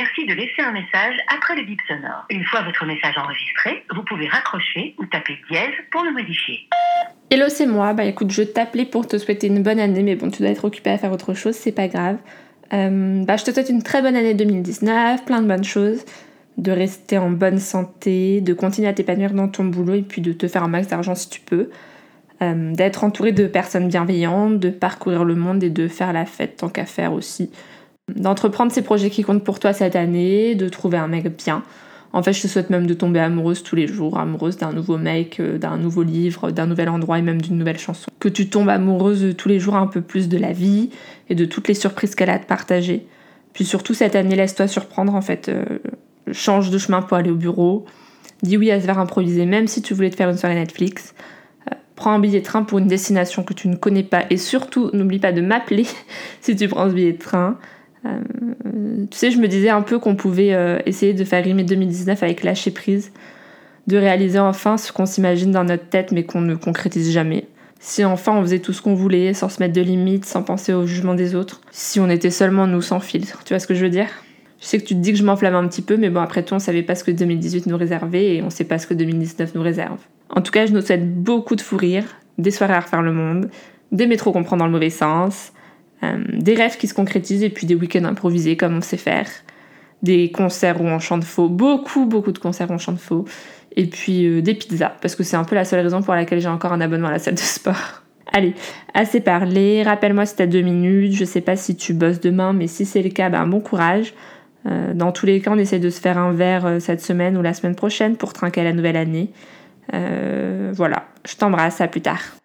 suffit de laisser un message après le bip sonore. Une fois votre message enregistré, vous pouvez raccrocher ou taper dièse pour le modifier. Hello, c'est moi. Bah écoute, je t'appelais pour te souhaiter une bonne année, mais bon, tu dois être occupé à faire autre chose, c'est pas grave. Euh, bah, je te souhaite une très bonne année 2019, plein de bonnes choses, de rester en bonne santé, de continuer à t'épanouir dans ton boulot et puis de te faire un max d'argent si tu peux. Euh, d'être entouré de personnes bienveillantes, de parcourir le monde et de faire la fête tant qu'à faire aussi. D'entreprendre ces projets qui comptent pour toi cette année, de trouver un mec bien. En fait, je te souhaite même de tomber amoureuse tous les jours, amoureuse d'un nouveau mec, euh, d'un nouveau livre, d'un nouvel endroit et même d'une nouvelle chanson. Que tu tombes amoureuse tous les jours un peu plus de la vie et de toutes les surprises qu'elle a à te partager. Puis surtout cette année, laisse-toi surprendre en fait. Euh, change de chemin pour aller au bureau. Dis oui à se faire improviser même si tu voulais te faire une soirée Netflix prends un billet de train pour une destination que tu ne connais pas et surtout n'oublie pas de m'appeler si tu prends ce billet de train. Euh, tu sais, je me disais un peu qu'on pouvait euh, essayer de faire rimer 2019 avec lâcher prise, de réaliser enfin ce qu'on s'imagine dans notre tête mais qu'on ne concrétise jamais. Si enfin on faisait tout ce qu'on voulait, sans se mettre de limites, sans penser au jugement des autres, si on était seulement nous sans filtre, tu vois ce que je veux dire? Je sais que tu te dis que je m'enflamme un petit peu, mais bon, après tout, on savait pas ce que 2018 nous réservait et on sait pas ce que 2019 nous réserve. En tout cas, je nous souhaite beaucoup de fou rire, des soirées à refaire le monde, des métros qu'on prend dans le mauvais sens, des rêves qui se concrétisent et puis des week-ends improvisés comme on sait faire, des concerts où on chante faux, beaucoup, beaucoup de concerts où on chante faux, et puis euh, des pizzas, parce que c'est un peu la seule raison pour laquelle j'ai encore un abonnement à la salle de sport. Allez, assez parlé, rappelle-moi si t'as deux minutes, je sais pas si tu bosses demain, mais si c'est le cas, ben bon courage. Euh, dans tous les cas, on essaie de se faire un verre cette semaine ou la semaine prochaine pour trinquer la nouvelle année. Euh, voilà, je t'embrasse, à plus tard.